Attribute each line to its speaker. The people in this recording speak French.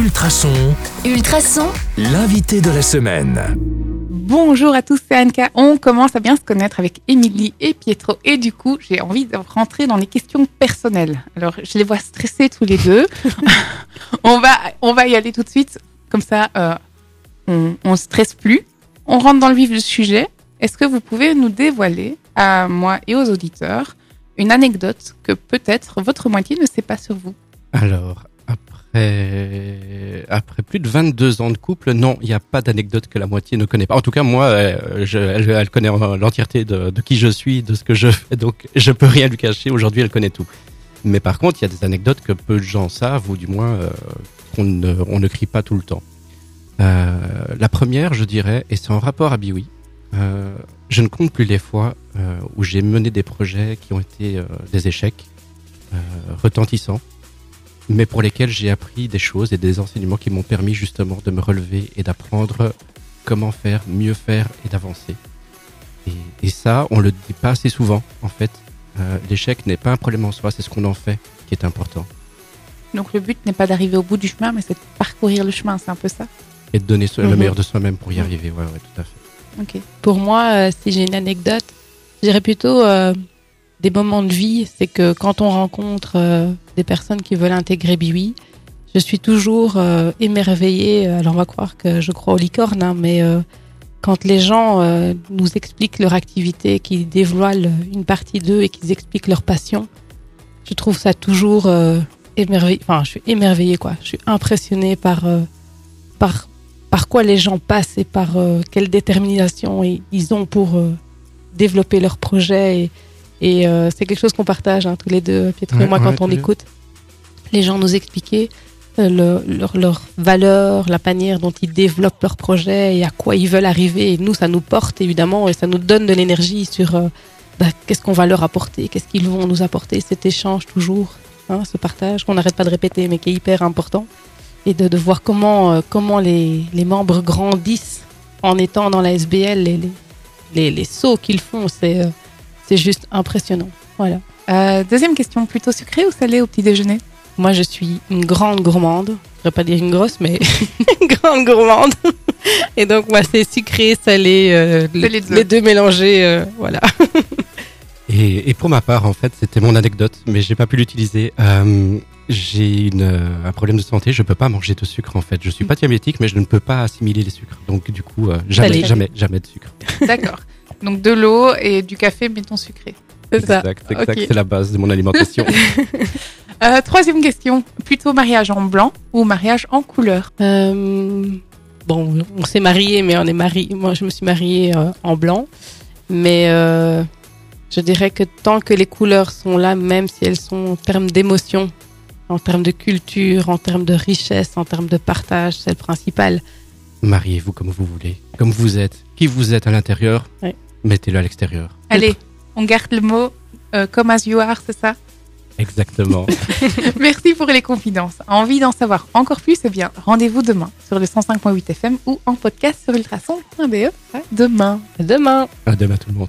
Speaker 1: Ultrason,
Speaker 2: Ultrason,
Speaker 1: l'invité de la semaine.
Speaker 3: Bonjour à tous, c'est Anka. On commence à bien se connaître avec Émilie et Pietro et du coup, j'ai envie de rentrer dans les questions personnelles. Alors, je les vois stressés tous les deux. on va, on va y aller tout de suite. Comme ça, euh, on, on stresse plus. On rentre dans le vif du sujet. Est-ce que vous pouvez nous dévoiler à moi et aux auditeurs une anecdote que peut-être votre moitié ne sait pas sur vous?
Speaker 4: Alors, après, après plus de 22 ans de couple, non, il n'y a pas d'anecdote que la moitié ne connaît pas. En tout cas, moi, euh, elle, connaît l'entièreté de, qui je suis, de ce que je fais, donc je peux rien lui cacher. Aujourd'hui, elle connaît tout. Mais par contre, il y a des anecdotes que peu de gens savent, ou du moins euh, qu'on ne, on ne crie pas tout le temps. Euh, la première, je dirais, et c'est en rapport à Biwi, euh, je ne compte plus les fois euh, où j'ai mené des projets qui ont été euh, des échecs euh, retentissants, mais pour lesquels j'ai appris des choses et des enseignements qui m'ont permis justement de me relever et d'apprendre comment faire, mieux faire et d'avancer. Et, et ça, on le dit pas assez souvent, en fait. Euh, L'échec n'est pas un problème en soi, c'est ce qu'on en fait qui est important.
Speaker 3: Donc, le but n'est pas d'arriver au bout du chemin, mais c'est de parcourir le chemin, c'est un peu ça?
Speaker 4: Et de donner so- le
Speaker 3: Mhm.
Speaker 4: meilleur de soi-même pour y
Speaker 3: Mhm.
Speaker 4: arriver. Ouais, ouais, tout à fait.
Speaker 3: Ok.
Speaker 5: Pour moi, euh, si j'ai une anecdote, je dirais plutôt euh, des moments de vie. C'est que quand on rencontre euh, des personnes qui veulent intégrer Biwi, je suis toujours euh, émerveillée. Alors on va croire que je crois aux licornes, hein, mais euh, quand les gens nous expliquent leur activité, qu'ils dévoilent une partie d'eux et qu'ils expliquent leur passion, je trouve ça toujours émerveillé. Enfin, je suis émerveillée, quoi. Je suis impressionnée par par par quoi les gens passent et par quelle détermination ils, ont pour développer leur projet. Et, et euh, c'est quelque chose qu'on partage hein, tous les deux, Pietro et moi,
Speaker 4: ouais,
Speaker 5: quand on écoute les gens nous expliquer euh, le- leur, leur valeur, la manière dont ils développent leur projet et à quoi ils veulent arriver. Et nous, ça nous porte évidemment et ça nous donne de l'énergie sur euh, bah, qu'est-ce qu'on va leur apporter, qu'est-ce qu'ils vont nous apporter, cet échange toujours, hein, ce partage qu'on n'arrête pas de répéter mais qui est hyper important. Et de, de voir comment, euh, comment les, les membres grandissent en étant dans la SBL, les, les, les, les sauts qu'ils font, c'est c'est juste impressionnant. Voilà.
Speaker 3: Euh, deuxième question, plutôt sucré ou salé au petit déjeuner?
Speaker 5: Moi, je suis une grande gourmande. Je ne voudrais pas dire une grosse, mais une grande gourmande. Et donc, moi, c'est sucré, salé, euh,
Speaker 3: les deux.
Speaker 5: les deux mélangés. euh, voilà.
Speaker 4: Et, et pour ma part, en fait, c'était mon anecdote, mais j'ai pas pu l'utiliser. Euh, j'ai une, euh, un problème de santé, je peux pas manger de sucre en fait. Je suis pas diabétique, mais je ne peux pas assimiler les sucres. Donc du coup, euh, jamais, jamais, jamais de sucre.
Speaker 3: D'accord. Donc de l'eau et du café, mettons sucré.
Speaker 5: C'est ça.
Speaker 4: Exact, exact. C'est la base de mon alimentation.
Speaker 3: Euh, troisième question, plutôt mariage en blanc ou mariage en couleur?
Speaker 5: Euh, bon, on s'est mariés, mais on est mariés. Moi, je me suis mariée euh, en blanc. Mais euh, je dirais que tant que les couleurs sont là, même si elles sont en termes d'émotion, en termes de culture, en termes de richesse, en termes de partage, c'est le principal.
Speaker 4: Mariez-vous comme vous voulez, comme vous êtes, qui vous êtes à l'intérieur,
Speaker 5: Ouais.
Speaker 4: Mettez-le à l'extérieur.
Speaker 3: Allez, on garde le mot euh, comme as you are, c'est ça?
Speaker 4: Exactement.
Speaker 3: Merci pour les confidences. Envie d'en savoir encore plus Eh bien, rendez-vous demain sur le 105.8 FM ou en podcast sur ultrason.be. À demain.
Speaker 5: À demain.
Speaker 4: à demain tout le monde.